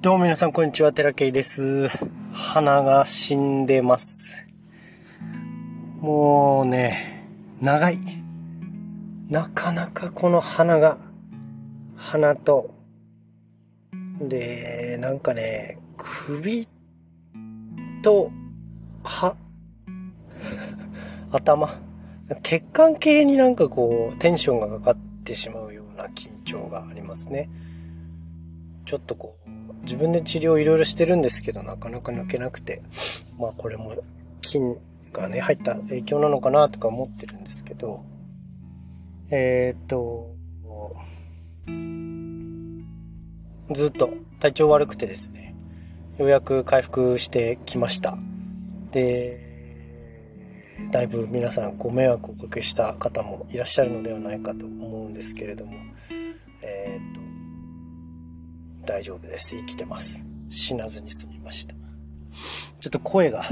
どうも皆さんこんにちは、寺圭です。鼻が死んでます。もうね、長い。なかなかこの鼻が、鼻と、で、なんかね、首と、歯、頭、血管系になんかこう、テンションがかかってしまうような緊張がありますね。ちょっとこう、自分で治療いろいろしてるんですけど、なかなか抜けなくて、まあこれも菌がね、入った影響なのかなとか思ってるんですけど、えー、っと、ずっと体調悪くてですね、ようやく回復してきました。で、だいぶ皆さんご迷惑をおかけした方もいらっしゃるのではないかと思うんですけれども、えー、っと、大丈夫です。生きてます。死なずに済みました。ちょっと声が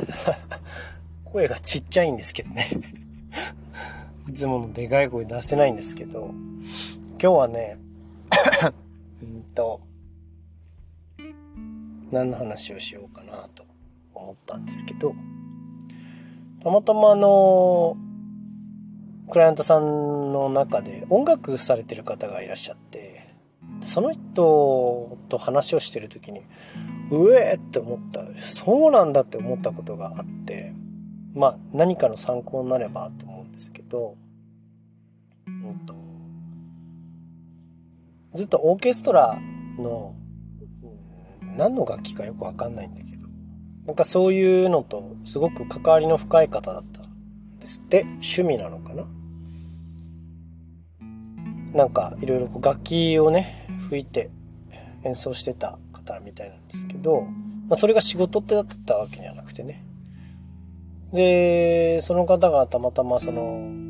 声がちっちゃいんですけどねいつものでかい声出せないんですけど、今日はね うんと、何の話をしようかなと思ったんですけど、たまたまあの、クライアントさんの中で音楽されてる方がいらっしゃって、その人と話をしてる時に、うえーって思った。そうなんだって思ったことがあって、まあ何かの参考になればと思うんですけど、うんと、ずっとオーケストラの、何の楽器かよくわかんないんだけど、なんかそういうのとすごく関わりの深い方だったんですって、趣味なのかな？なんかいろいろ楽器をね、吹いて演奏してた方みたいなんですけど、まあ、それが仕事ってだったわけじゃなくてね。で、その方がたまたまその、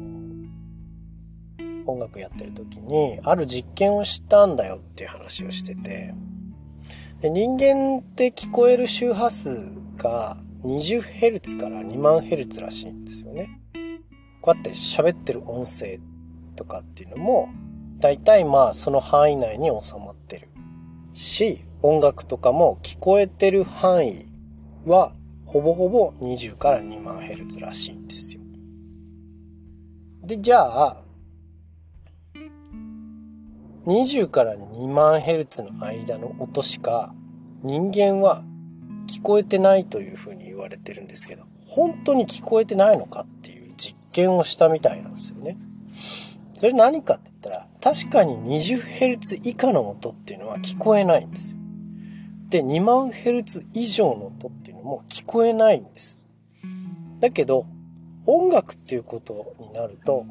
音楽やってる時に、ある実験をしたんだよっていう話をしてて、で人間って聞こえる周波数が 20Hz から 20,000Hz らしいんですよね。こうやって喋ってる音声とかっていうのも、大体まあその範囲内に収まってるし、音楽とかも聞こえてる範囲はほぼほぼ20から2万ヘルツらしいんですよ。で、じゃあ、20から2万ヘルツの間の音しか人間は聞こえてないというふうに言われてるんですけど、本当に聞こえてないのかっていう実験をしたみたいなんですよね。それ何かって言ったら、確かに 20Hz 以下の音っていうのは聞こえないんですよ。で、2万 Hz 以上の音っていうのも聞こえないんです。だけど、音楽っていうことになると、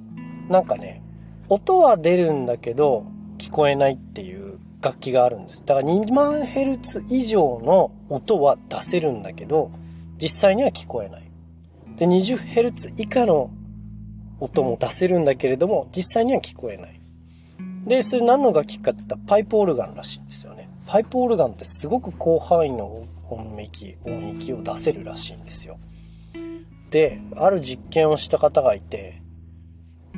なんかね、音は出るんだけど、聞こえないっていう楽器があるんです。だから2万 Hz 以上の音は出せるんだけど、実際には聞こえない。で、20Hz 以下の音も出せるんだけれども、実際には聞こえない。で、それ何の楽器かって言ったらパイプオルガンらしいんですよね。パイプオルガンってすごく広範囲の音域、音域を出せるらしいんですよ。で、ある実験をした方がいて、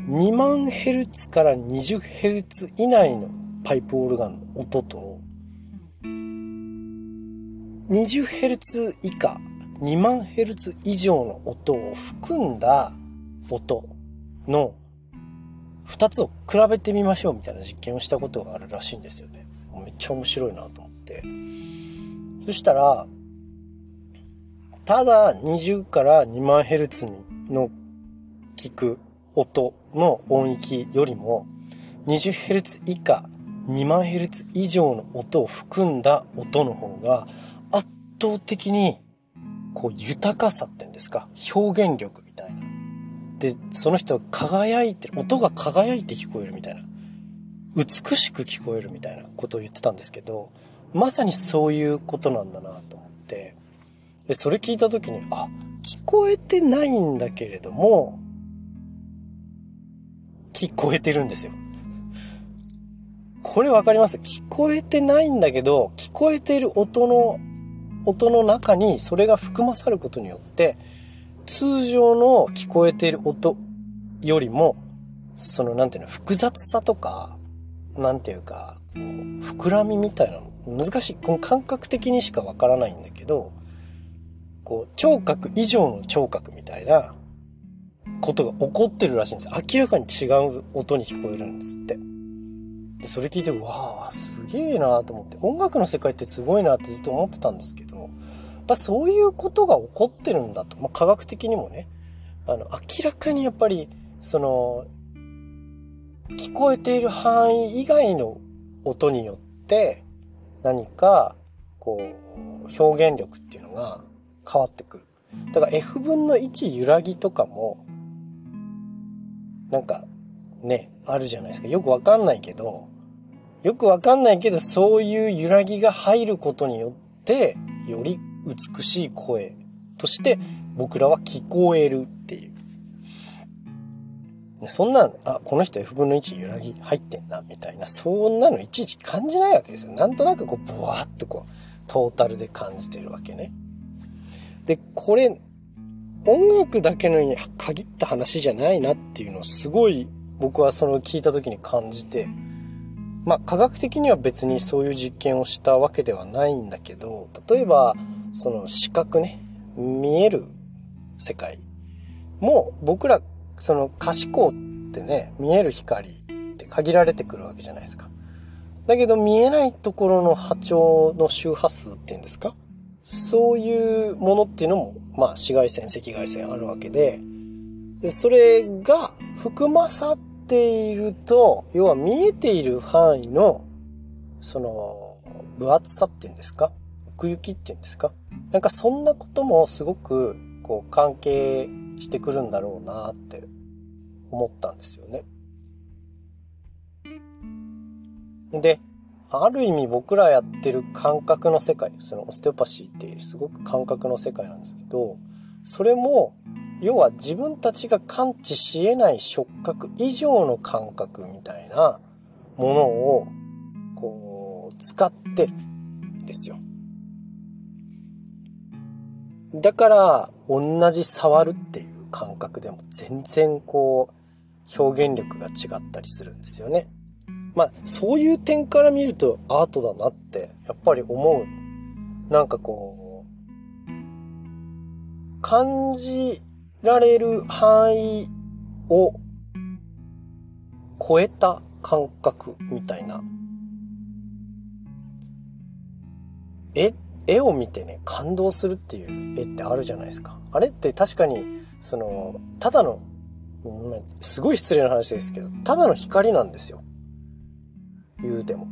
2万ヘルツから20ヘルツ以内のパイプオルガンの音と、20ヘルツ以下、2万ヘルツ以上の音を含んだ音の2つを比べてみましょうみたいな実験をしたことがあるらしいんですよね。めっちゃ面白いなと思って。そしたら、ただ20から2万ヘルツの聞く音の音域よりも、20ヘルツ以下、2万ヘルツ以上の音を含んだ音の方が圧倒的にこう豊かさっていうんですか、表現力みたいなで、その人が輝いてる、音が輝いて聞こえるみたいな。美しく聞こえるみたいなことを言ってたんですけど、まさにそういうことなんだなと思って、でそれ聞いた時に、あ、聞こえてないんだけれども、聞こえてるんですよ。これわかります？聞こえてないんだけど、聞こえてる音の、音の中にそれが含まさることによって、通常の聞こえている音よりも、その、なんていうの、複雑さとか、なんていうか、こう、膨らみみたいなの難しい。この感覚的にしかわからないんだけど、こう、聴覚以上の聴覚みたいなことが起こってるらしいんです。明らかに違う音に聞こえるんですって。それ聞いて、わあ、すげえなと思って、音楽の世界ってすごいなってずっと思ってたんですけど、ぱそういうことが起こってるんだと。まあ、科学的にもね、あの、明らかにやっぱり、その、聞こえている範囲以外の音によって、何か、こう、表現力っていうのが変わってくる。だから F 分の1揺らぎとかも、なんか、ね、あるじゃないですか。よくわかんないけど、よくわかんないけど、そういう揺らぎが入ることによって、より美しい声として僕らは聞こえるっていう。そんな、あ、この人 F 分の1揺らぎ入ってんな、みたいな、そんなのいちいち感じないわけですよ。なんとなくこう、ブワーっとこう、トータルで感じてるわけね。で、これ、音楽だけのに限った話じゃないなっていうのをすごい僕はその聞いた時に感じて、まあ科学的には別にそういう実験をしたわけではないんだけど、例えばその視覚ね、見える世界も僕らその可視光ってね、見える光って限られてくるわけじゃないですか。だけど見えないところの波長の周波数っていうんですか？そういうものっていうのも、まあ、紫外線、赤外線あるわけで、それが含まさっていると、要は見えている範囲の、その、分厚さっていうんですか？奥行きっていうんですか？なんかそんなこともすごく、こう、関係してくるんだろうなって思ったんですよね。で、ある意味僕らやってる感覚の世界、そのオステオパシーってすごく感覚の世界なんですけど、それも、要は自分たちが感知し得ない触覚以上の感覚みたいなものを、こう、使ってるんですよ。だから、同じ触るっていう感覚でも全然こう、表現力が違ったりするんですよね。まあ、そういう点から見るとアートだなって、やっぱり思う。なんかこう、感じられる範囲を超えた感覚みたいな。絵、絵を見てね、感動するっていう絵ってあるじゃないですか。あれって確かに、その、ただの、すごい失礼な話ですけど、ただの光なんですよ。言うても。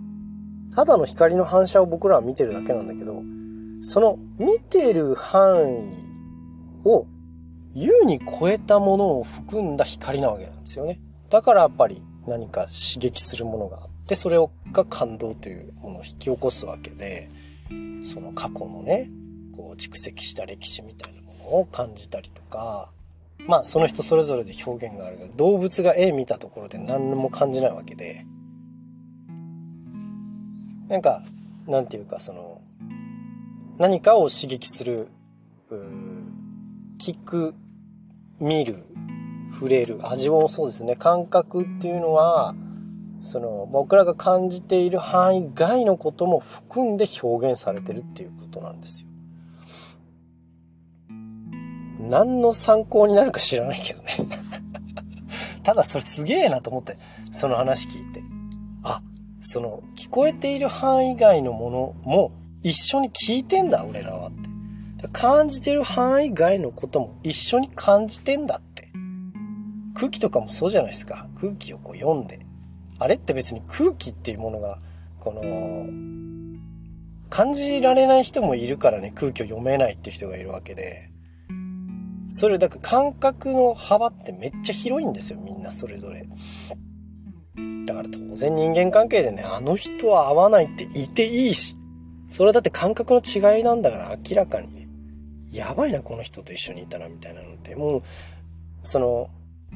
ただの光の反射を僕らは見てるだけなんだけど、その見てる範囲を優に超えたものを含んだ光なわけなんですよね。だからやっぱり何か刺激するものがあって、それが感動というものを引き起こすわけで、その過去のね、こう蓄積した歴史みたいなものを感じたりとか、まあその人それぞれで表現があるけど、動物が絵見たところで何も感じないわけで、なんか、なんていうかその、何かを刺激する、聞く、見る、触れる、味もそうですね。感覚っていうのは、その、僕らが感じている範囲外のことも含んで表現されてるっていうことなんですよ。何の参考になるか知らないけどね ただそれすげえなと思って、その話聞いて。あ、その、聞こえている範囲外のものも一緒に聞いてんだ、俺らはって。感じてる範囲外のことも一緒に感じてんだって。空気とかもそうじゃないですか。空気をこう読んで。あれって別に空気っていうものが、この、感じられない人もいるからね、空気を読めないって人がいるわけで。それ、だから感覚の幅ってめっちゃ広いんですよ、みんなそれぞれ。だから当然人間関係でね、あの人は合わないっていていいし、それだって感覚の違いなんだから明らかにね、やばいな、この人と一緒にいたらみたいなのって、もう、その、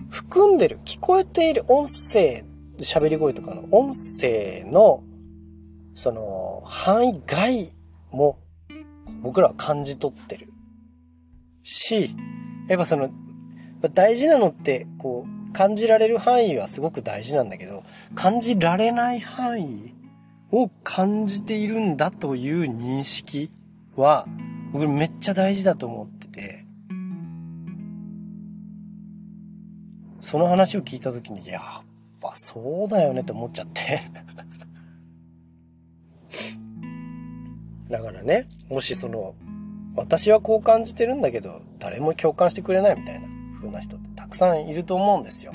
含んでる、聞こえている音声、喋り声とかの音声の、その、範囲外も、僕らは感じ取ってる。し、やっぱその、大事なのって、こう、感じられる範囲はすごく大事なんだけど、感じられない範囲を感じているんだという認識は、僕めっちゃ大事だと思ってて、その話を聞いた時に、やっぱそうだよねって思っちゃって だからね、もしその、私はこう感じてるんだけど、誰も共感してくれないみたいな風な人ってたくさんいると思うんですよ。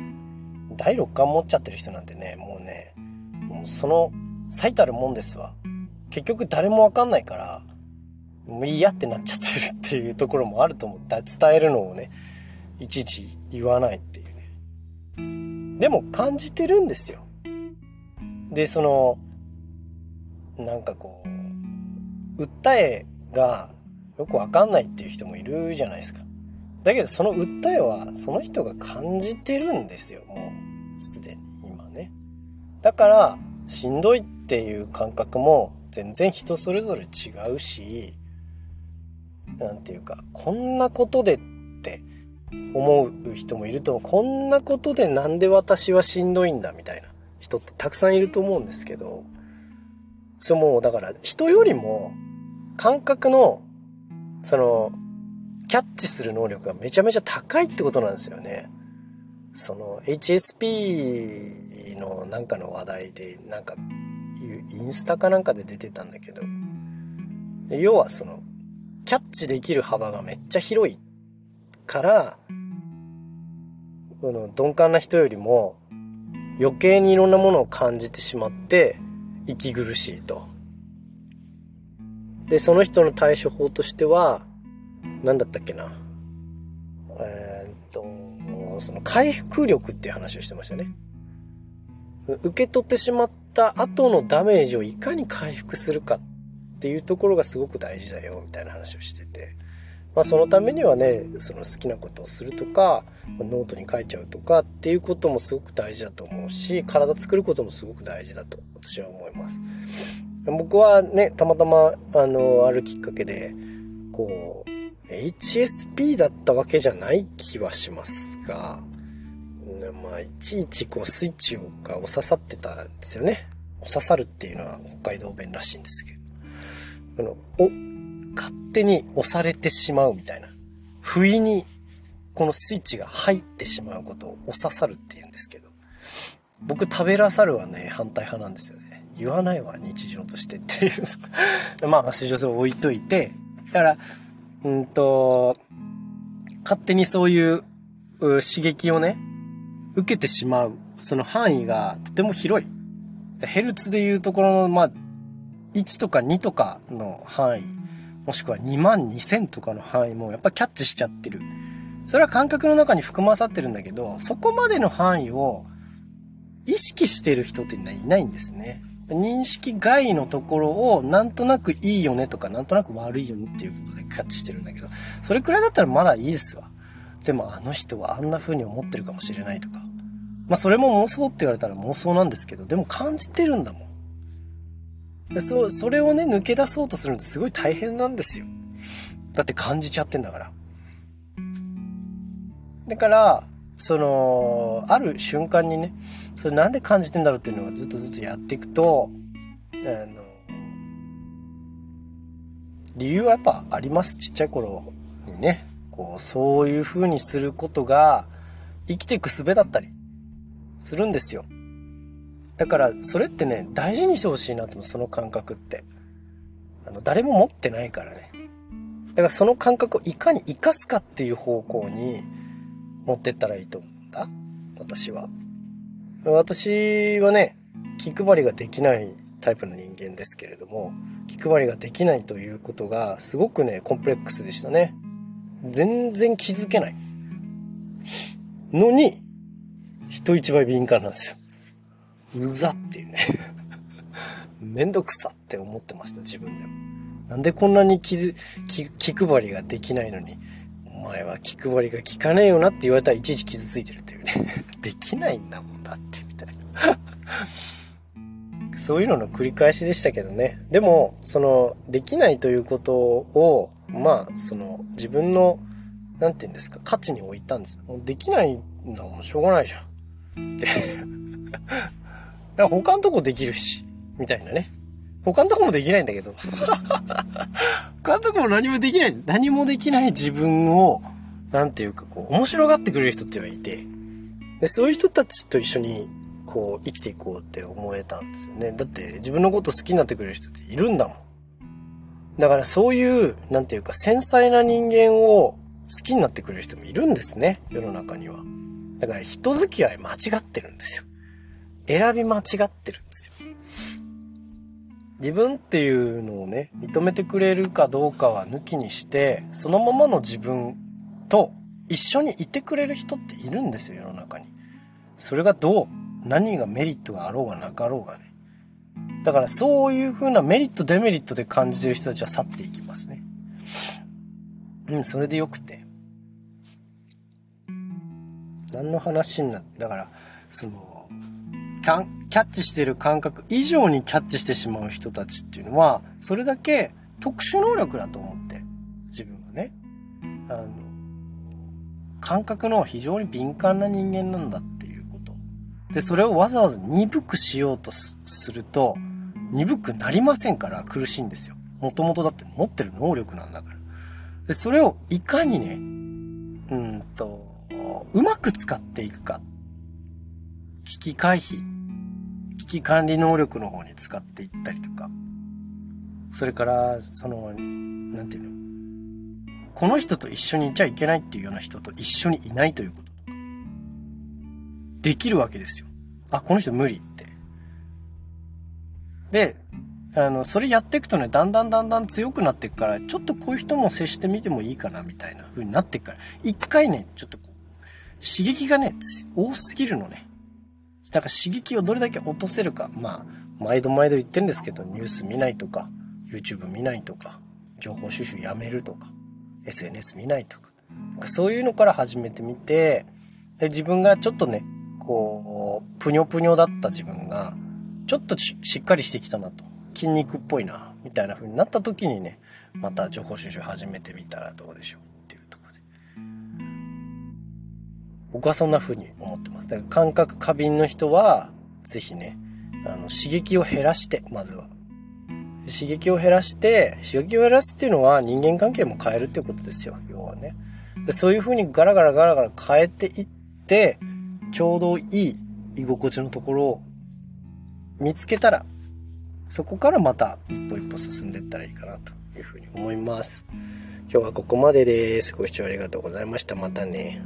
第六感持っちゃってる人なんてね、もうね、もうその最たるもんですわ。結局誰もわかんないから、もう嫌ってなっちゃってるっていうところもあると思った。伝えるのをね、いちいち言わないって。でも感じてるんですよ。で、その、なんかこう、訴えがよくわかんないっていう人もいるじゃないですか。だけどその訴えはその人が感じてるんですよ、もう。すでに、今ね。だから、しんどいっていう感覚も全然人それぞれ違うし、なんていうか、こんなことでっ思う人もいると、こんなことでなんで私はしんどいんだみたいな人ってたくさんいると思うんですけど、そもうだから人よりも感覚の、その、キャッチする能力がめちゃめちゃ高いってことなんですよね。その HSP のなんかの話題で、なんか、インスタかなんかで出てたんだけど、要はその、キャッチできる幅がめっちゃ広いから、この鈍感な人よりも余計にいろんなものを感じてしまって息苦しいと。で、その人の対処法としては、何だったっけな。えー、っと、その回復力っていう話をしてましたね。受け取ってしまった後のダメージをいかに回復するかっていうところがすごく大事だよみたいな話をしてて。まあそのためにはね、その好きなことをするとか、ノートに書いちゃうとかっていうこともすごく大事だと思うし、体作ることもすごく大事だと私は思います。僕はね、たまたま、あの、あるきっかけで、こう、HSP だったわけじゃない気はしますが、まあ、いちいちこうスイッチが押ささってたんですよね。押ささるっていうのは北海道弁らしいんですけど。この、お、勝手に押されてしまうみたいな。不意にこのスイッチが入ってしまうことを押ささるって言うんですけど。僕食べらさるはね、反対派なんですよね。言わないわ、日常としてっていう。まあ、水上性を置いといて、だから、うんと、勝手にそういう刺激をね、受けてしまう、その範囲がとても広い。ヘルツでいうところの、まあ、1とか2とかの範囲、もしくは2万2000とかの範囲もやっぱキャッチしちゃってる。それは感覚の中に含まさってるんだけど、そこまでの範囲を意識してる人っていないんですね。認識外のところをなんとなくいいよねとかなんとなく悪いよねっていうことでキャッチしてるんだけど、それくらいだったらまだいいですわ。でもあの人はあんな風に思ってるかもしれないとか。まあそれも妄想って言われたら妄想なんですけど、でも感じてるんだもん。そ、それをね、抜け出そうとするのってすごい大変なんですよ。だって感じちゃってんだから。だから、その、ある瞬間にね、それなんで感じてんだろうっていうのをずっとずっとやっていくと、あの、理由はやっぱあります。ちっちゃい頃にね、こう、そういう風にすることが生きていく術だったりするんですよ。だから、それってね、大事にしてほしいなと思う、その感覚って。あの、誰も持ってないからね。だからその感覚をいかに活かすかっていう方向に持ってったらいいと思うんだ。私は。私はね、気配りができないタイプの人間ですけれども、気配りができないということがすごくね、コンプレックスでしたね。全然気づけない。のに、人一倍敏感なんですよ。うざっていうね。めんどくさって思ってました、自分でも。なんでこんなに気気気配りができないのに、お前は気配りが効かねえよなって言われたらいちいち傷ついてるっていうね。できないんだもんだって、みたいな。そういうのの繰り返しでしたけどね。でも、その、できないということを、まあ、その、自分の、なんて言うんですか、価値に置いたんですよ。もうできないんだもん、しょうがないじゃん。って。他のとこできるし、みたいなね。他のとこもできないんだけど。他のとこも何もできない。何もできない自分を、なんていうかこう、面白がってくれる人ってはいて、でそういう人たちと一緒に、こう、生きていこうって思えたんですよね。だって自分のこと好きになってくれる人っているんだもん。だからそういう、なんていうか、繊細な人間を好きになってくれる人もいるんですね。世の中には。だから人付き合い間違ってるんですよ。選び間違ってるんですよ。自分っていうのをね、認めてくれるかどうかは抜きにして、そのままの自分と一緒にいてくれる人っているんですよ、世の中に。それがどう、何がメリットがあろうがなかろうがね。だからそういう風なメリット、デメリットで感じてる人たちは去っていきますね。うん、それでよくて。何の話になって、だから、その、キャッチしてる感覚以上にキャッチしてしまう人たちっていうのは、それだけ特殊能力だと思って、自分はね。あの、感覚の非常に敏感な人間なんだっていうこと。で、それをわざわざ鈍くしようとすると、鈍くなりませんから苦しいんですよ。もともとだって持ってる能力なんだから。で、それをいかにね、うんと、うまく使っていくか。危機回避、危機管理能力の方に使っていったりとか。それから、その、なんていうの？この人と一緒にいちゃいけないっていうような人と一緒にいないということとか。できるわけですよ。あ、この人無理って。で、あの、それやっていくとね、だんだんだんだん強くなっていくから、ちょっとこういう人も接してみてもいいかな、みたいな風になっていくから、一回ね、ちょっとこう、刺激がね、多すぎるのね。だから刺激をどれだけ落とせるか。まあ、毎度毎度言ってんですけど、ニュース見ないとか、YouTube 見ないとか、情報収集やめるとか、SNS 見ないとか。なんかそういうのから始めてみて、で、自分がちょっとね、こう、ぷにょぷにょだった自分が、ちょっとしっかりしてきたなと。筋肉っぽいな、みたいな風になった時にね、また情報収集始めてみたらどうでしょう僕はそんな風に思ってます。だから感覚過敏の人は、ぜひね、あの、刺激を減らして、まずは。刺激を減らして、刺激を減らすっていうのは人間関係も変えるっていうことですよ、要はね。そういう風にガラガラガラガラ変えていって、ちょうどいい居心地のところを見つけたら、そこからまた一歩一歩進んでいったらいいかなというふうに思います。今日はここまでです。ご視聴ありがとうございました。またね。